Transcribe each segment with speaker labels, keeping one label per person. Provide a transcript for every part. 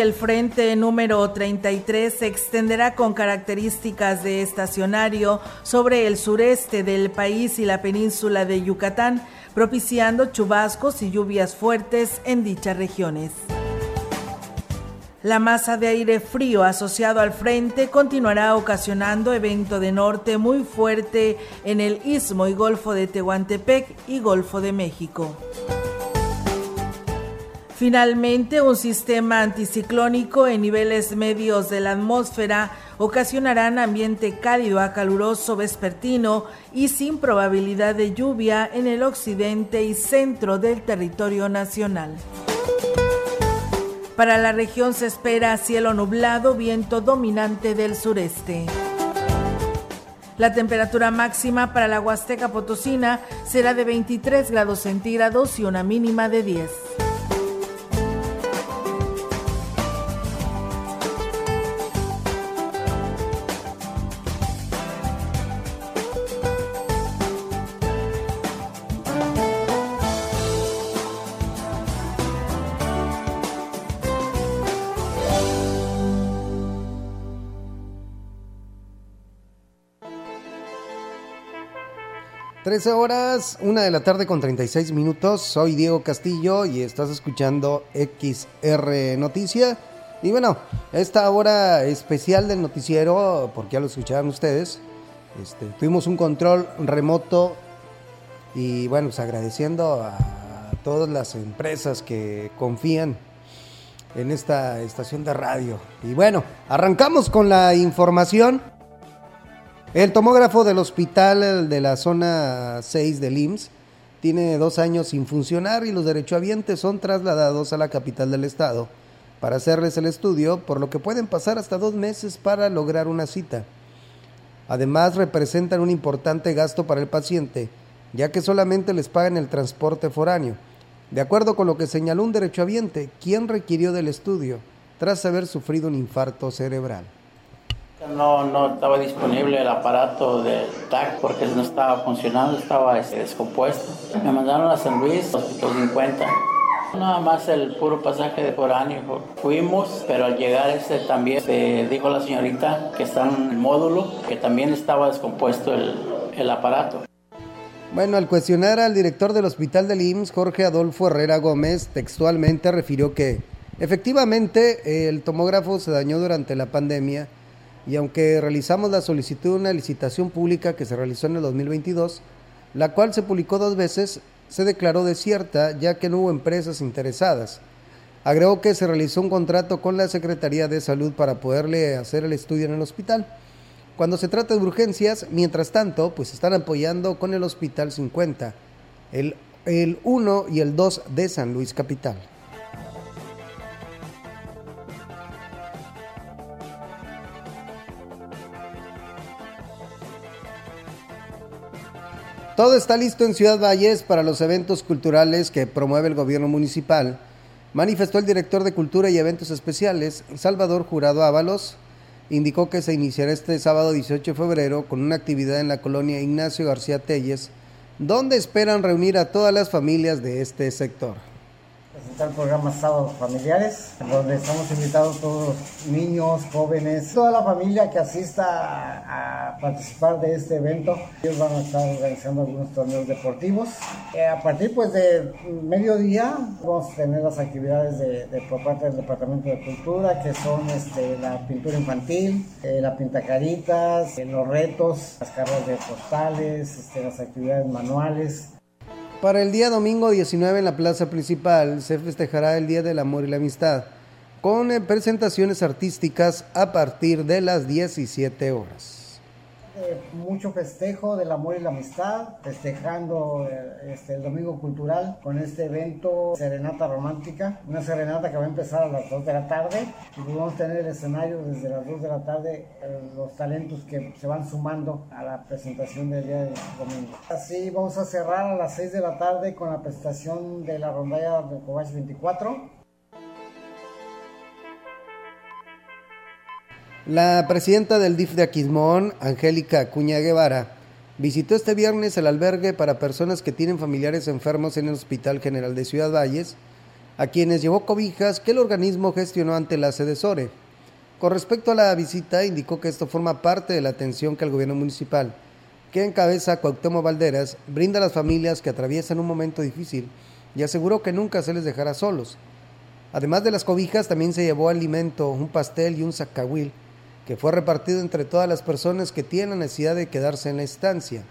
Speaker 1: El frente número 33 se extenderá con características de estacionario sobre el sureste del país y la península de Yucatán, propiciando chubascos y lluvias fuertes en dichas regiones. La masa de aire frío asociado al frente continuará ocasionando evento de norte muy fuerte en el istmo y golfo de Tehuantepec y Golfo de México. Finalmente, un sistema anticiclónico en niveles medios de la atmósfera ocasionarán ambiente cálido a caluroso vespertino y sin probabilidad de lluvia en el occidente y centro del territorio nacional. Para la región se espera cielo nublado, viento dominante del sureste. La temperatura máxima para la Huasteca Potosina será de 23 grados centígrados y una mínima de 10.
Speaker 2: Trece horas, una de la tarde con 36 minutos. Soy Diego Castillo y estás escuchando XR Noticia. Y bueno, esta hora especial del noticiero, porque ya lo escucharon ustedes, este, tuvimos un control remoto y bueno, pues agradeciendo a todas las empresas que confían en esta estación de radio. Y bueno, arrancamos con la información. El tomógrafo del hospital de la zona 6 del IMSS tiene dos años sin funcionar y los derechohabientes son trasladados a la capital del estado para hacerles el estudio, por lo que pueden pasar hasta dos meses para lograr una cita. Además, representan un importante gasto para el paciente, ya que solamente les pagan el transporte foráneo. De acuerdo con lo que señaló un derechohabiente, quien requirió del estudio tras haber sufrido un infarto cerebral.
Speaker 3: No, no estaba disponible el aparato del TAC porque no estaba funcionando, estaba este, descompuesto. Me mandaron a San Luis, Hospital 50. Nada más el puro pasaje de foráneo. Fuimos, pero al llegar ese también se dijo la señorita que está en el módulo que también estaba descompuesto el, el aparato.
Speaker 2: Bueno, al cuestionar al director del hospital del IMSS, Jorge Adolfo Herrera Gómez, textualmente refirió que efectivamente el tomógrafo se dañó durante la pandemia y aunque realizamos la solicitud de una licitación pública que se realizó en el 2022, la cual se publicó dos veces, se declaró desierta ya que no hubo empresas interesadas. Agregó que se realizó un contrato con la Secretaría de Salud para poderle hacer el estudio en el hospital. Cuando se trata de urgencias, mientras tanto, pues están apoyando con el Hospital 50, el, el 1 y el 2 de San Luis Capital. Todo está listo en Ciudad Valles para los eventos culturales que promueve el gobierno municipal, manifestó el director de Cultura y Eventos Especiales, Salvador Jurado Ábalos. Indicó que se iniciará este sábado 18 de febrero con una actividad en la colonia Ignacio García Telles, donde esperan reunir a todas las familias de este sector.
Speaker 4: Presentar el programa Sábados Familiares, donde estamos invitados todos los niños, jóvenes, toda la familia que asista a, participar de este evento. Ellos van a estar organizando algunos torneos deportivos. Eh, a partir pues de mediodía vamos a tener las actividades de, por parte del Departamento de Cultura, que son este, la pintura infantil, eh, la pintacaritas, eh, los retos, las cargas de postales, este, las actividades manuales.
Speaker 2: Para el día domingo 19 en la plaza principal se festejará el Día del Amor y la Amistad, con eh, presentaciones artísticas a partir de las 17 horas
Speaker 4: mucho festejo del amor y la amistad, festejando eh, este, el Domingo Cultural con este evento Serenata Romántica, una serenata que va a empezar a las 2 de la tarde y pues vamos a tener el escenario desde las 2 de la tarde, eh, los talentos que se van sumando a la presentación del día de domingo. Así vamos a cerrar a las 6 de la tarde con la presentación de la rondalla de Cobach 24
Speaker 2: La presidenta del DIF de Aquismón, Angélica Acuña Guevara, visitó este viernes el albergue para personas que tienen familiares enfermos en el Hospital General de Ciudad Valles, a quienes llevó cobijas que el organismo gestionó ante la sede SORE. Con respecto a la visita, indicó que esto forma parte de la atención que el gobierno municipal, que encabeza Cuauhtémoc Valderas, brinda a las familias que atraviesan un momento difícil y aseguró que nunca se les dejará solos. Además de las cobijas, también se llevó alimento, un pastel y un zacahuil que fue repartido entre todas las personas que tienen la necesidad de quedarse en la estancia.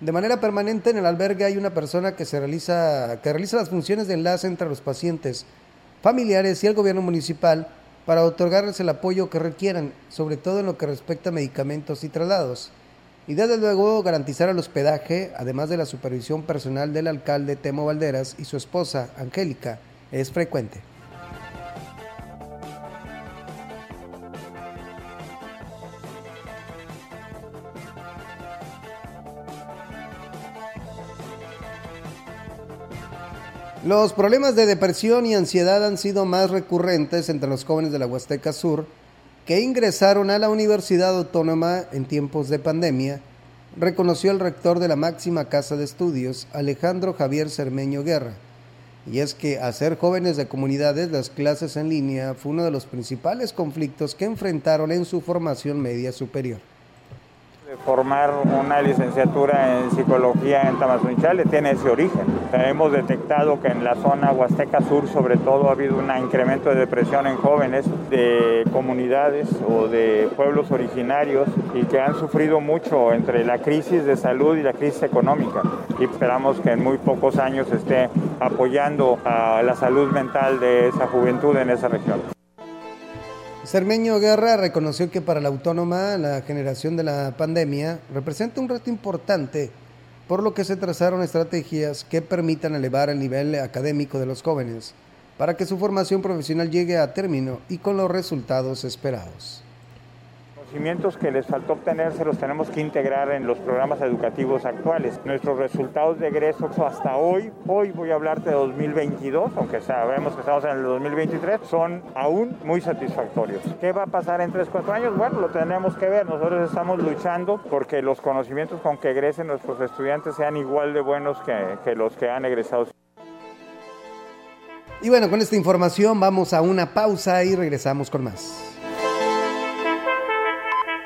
Speaker 2: De manera permanente en el albergue hay una persona que, realiza, que realiza las funciones de enlace entre los pacientes, familiares y el gobierno municipal para otorgarles el apoyo que requieran, sobre todo en lo que respecta a medicamentos y traslados. Y desde luego garantizar el hospedaje, además de la supervisión personal del alcalde Temo Valderas y su esposa, Angélica, es frecuente. Los problemas de depresión y ansiedad han sido más recurrentes entre los jóvenes de la Huasteca Sur que ingresaron a la Universidad Autónoma en tiempos de pandemia, reconoció el rector de la máxima casa de estudios, Alejandro Javier Cermeño Guerra. Y es que a ser jóvenes de comunidades, las clases en línea fue uno de los principales conflictos que enfrentaron en su formación media superior
Speaker 5: formar una licenciatura en psicología en Tamazunchale tiene ese origen. Hemos detectado que en la zona Huasteca Sur sobre todo ha habido un incremento de depresión en jóvenes de comunidades o de pueblos originarios y que han sufrido mucho entre la crisis de salud y la crisis económica. Y esperamos que en muy pocos años esté apoyando a la salud mental de esa juventud en esa región.
Speaker 2: Cermeño Guerra reconoció que para la autónoma la generación de la pandemia representa un reto importante, por lo que se trazaron estrategias que permitan elevar el nivel académico de los jóvenes para que su formación profesional llegue a término y con los resultados esperados
Speaker 5: conocimientos que les faltó obtener se los tenemos que integrar en los programas educativos actuales. Nuestros resultados de egreso hasta hoy, hoy voy a hablarte de 2022, aunque sabemos que estamos en el 2023, son aún muy satisfactorios. ¿Qué va a pasar en 3, 4 años? Bueno, lo tenemos que ver. Nosotros estamos luchando porque los conocimientos con que egresen nuestros estudiantes sean igual de buenos que, que los que han egresado.
Speaker 2: Y bueno, con esta información vamos a una pausa y regresamos con más.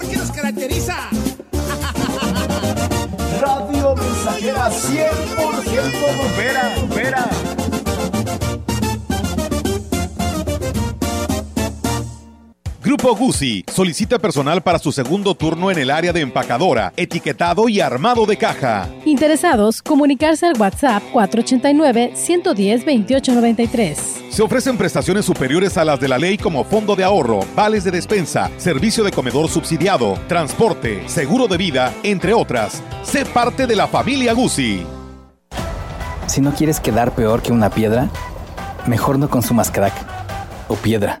Speaker 6: kilashuasteco.com.
Speaker 7: Radio Mensajera 100% Bombera, Bombera.
Speaker 8: Grupo Guzzi solicita personal para su segundo turno en el área de empacadora, etiquetado y armado de caja.
Speaker 9: Interesados, comunicarse al WhatsApp 489-110-2893.
Speaker 8: Se ofrecen prestaciones superiores a las de la ley como fondo de ahorro, vales de despensa, servicio de comedor subsidiado, transporte, seguro de vida, entre otras. Sé parte de la familia Guzzi.
Speaker 10: Si no quieres quedar peor que una piedra, mejor no consumas crack o piedra.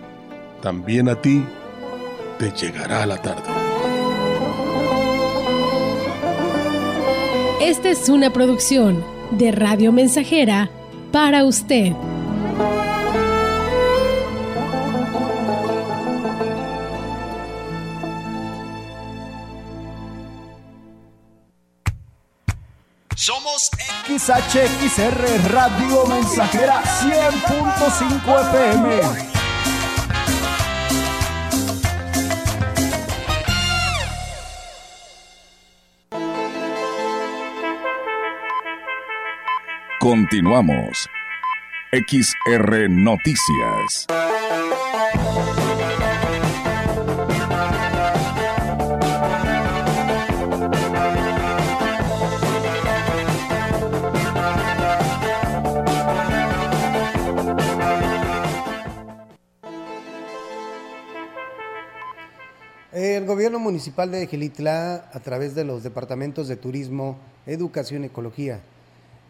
Speaker 11: también a ti te llegará la tarde.
Speaker 9: Esta es una producción de Radio Mensajera para usted.
Speaker 7: Somos XHXR Radio Mensajera 100.5 FM.
Speaker 6: Continuamos. XR Noticias.
Speaker 2: El gobierno municipal de Gilitla, a través de los departamentos de turismo, educación y ecología,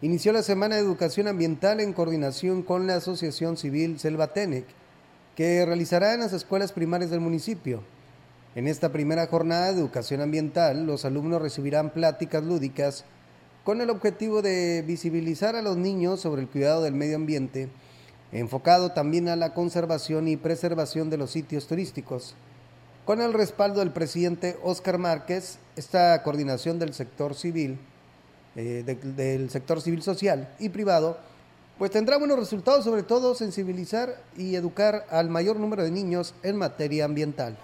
Speaker 2: inició la Semana de Educación Ambiental en coordinación con la Asociación Civil Selvatenec, que realizará en las escuelas primarias del municipio. En esta primera jornada de educación ambiental, los alumnos recibirán pláticas lúdicas con el objetivo de visibilizar a los niños sobre el cuidado del medio ambiente, enfocado también a la conservación y preservación de los sitios turísticos. Con el respaldo del presidente Óscar Márquez, esta coordinación del sector civil eh, del sector civil social y privado, pues tendrá buenos resultados, sobre todo sensibilizar y educar al mayor número de niños en materia ambiental.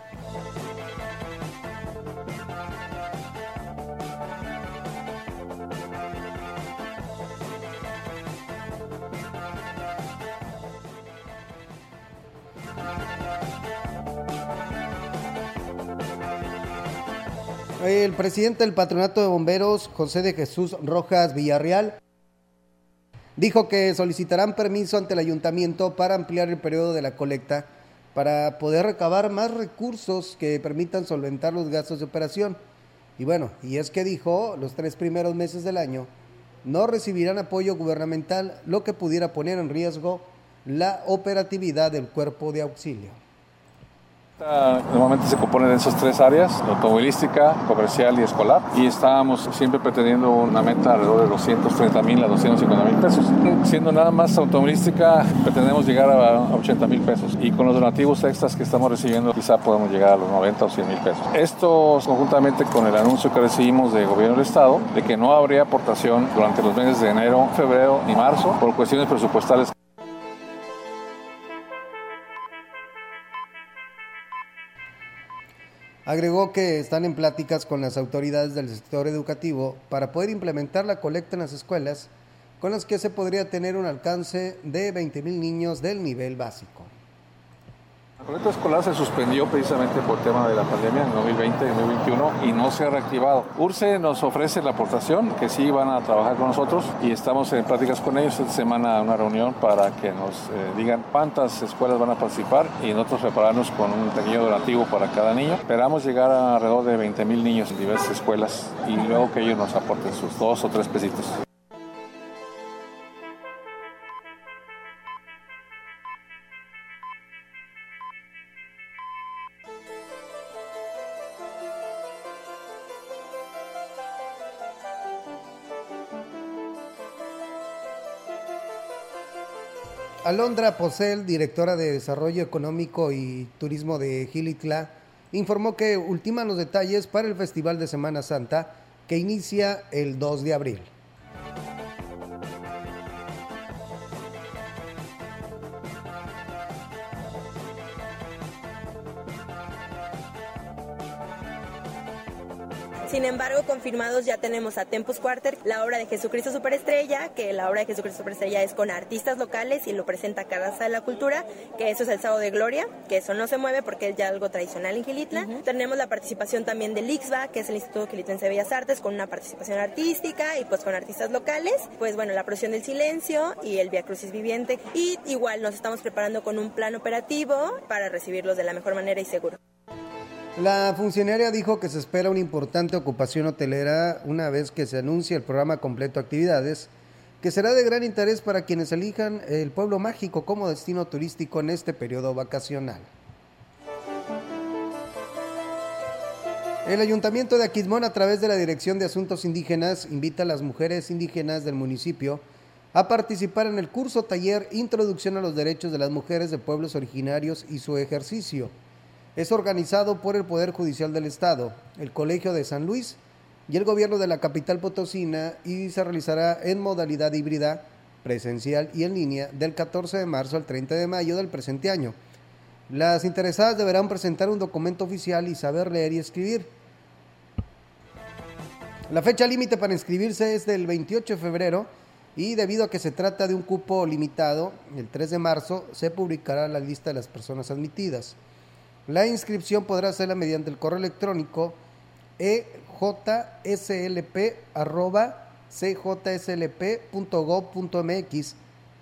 Speaker 2: Presidente del Patronato de Bomberos, José de Jesús Rojas Villarreal, dijo que solicitarán permiso ante el ayuntamiento para ampliar el periodo de la colecta para poder recabar más recursos que permitan solventar los gastos de operación. Y bueno, y es que dijo, los tres primeros meses del año no recibirán apoyo gubernamental, lo que pudiera poner en riesgo la operatividad del cuerpo de auxilio.
Speaker 12: Normalmente se compone de esas tres áreas, automovilística, comercial y escolar, y estábamos siempre pretendiendo una meta alrededor de 230 mil a 250 mil pesos. Siendo nada más automovilística, pretendemos llegar a 80 mil pesos, y con los donativos extras que estamos recibiendo, quizá podemos llegar a los 90 o 100 mil pesos. Esto conjuntamente con el anuncio que recibimos del gobierno del Estado de que no habría aportación durante los meses de enero, febrero y marzo por cuestiones presupuestales.
Speaker 2: Agregó que están en pláticas con las autoridades del sector educativo para poder implementar la colecta en las escuelas, con las que se podría tener un alcance de 20 mil niños del nivel básico.
Speaker 12: La colecta escolar se suspendió precisamente por tema de la pandemia en 2020 y 2021 y no se ha reactivado. URCE nos ofrece la aportación, que sí van a trabajar con nosotros y estamos en pláticas con ellos esta semana una reunión para que nos eh, digan cuántas escuelas van a participar y nosotros prepararnos con un pequeño donativo para cada niño. Esperamos llegar a alrededor de 20 mil niños en diversas escuelas y luego que ellos nos aporten sus dos o tres pesitos.
Speaker 2: Alondra Posel, directora de Desarrollo Económico y Turismo de Gilitla, informó que ultiman los detalles para el Festival de Semana Santa que inicia el 2 de abril.
Speaker 13: Sin embargo, confirmados ya tenemos a Tempus Quarter, la obra de Jesucristo Superestrella, que la obra de Jesucristo Superestrella es con artistas locales y lo presenta Casa de la Cultura, que eso es el Sábado de Gloria, que eso no se mueve porque es ya algo tradicional en Gilitla. Tenemos la participación también del IXBA, que es el Instituto Gilitlense de Bellas Artes, con una participación artística y pues con artistas locales. Pues bueno, la procesión del silencio y el Via Crucis Viviente. Y igual nos estamos preparando con un plan operativo para recibirlos de la mejor manera y seguro.
Speaker 2: La funcionaria dijo que se espera una importante ocupación hotelera una vez que se anuncie el programa completo de actividades, que será de gran interés para quienes elijan el pueblo mágico como destino turístico en este periodo vacacional. El Ayuntamiento de Aquismón, a través de la Dirección de Asuntos Indígenas, invita a las mujeres indígenas del municipio a participar en el curso taller Introducción a los Derechos de las Mujeres de Pueblos Originarios y su ejercicio es organizado por el Poder Judicial del Estado, el Colegio de San Luis y el gobierno de la capital potosina y se realizará en modalidad híbrida, presencial y en línea del 14 de marzo al 30 de mayo del presente año. Las interesadas deberán presentar un documento oficial y saber leer y escribir. La fecha límite para inscribirse es del 28 de febrero y debido a que se trata de un cupo limitado, el 3 de marzo se publicará la lista de las personas admitidas. La inscripción podrá hacerla mediante el correo electrónico ejslp.cjslp.gov.mx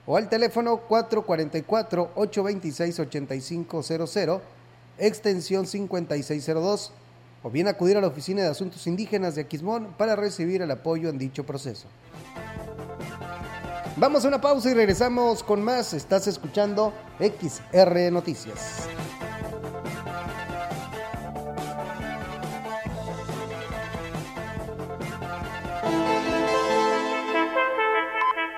Speaker 2: o al teléfono 444-826-8500, extensión 5602, o bien acudir a la Oficina de Asuntos Indígenas de Aquismón para recibir el apoyo en dicho proceso. Vamos a una pausa y regresamos con más. Estás escuchando XR Noticias.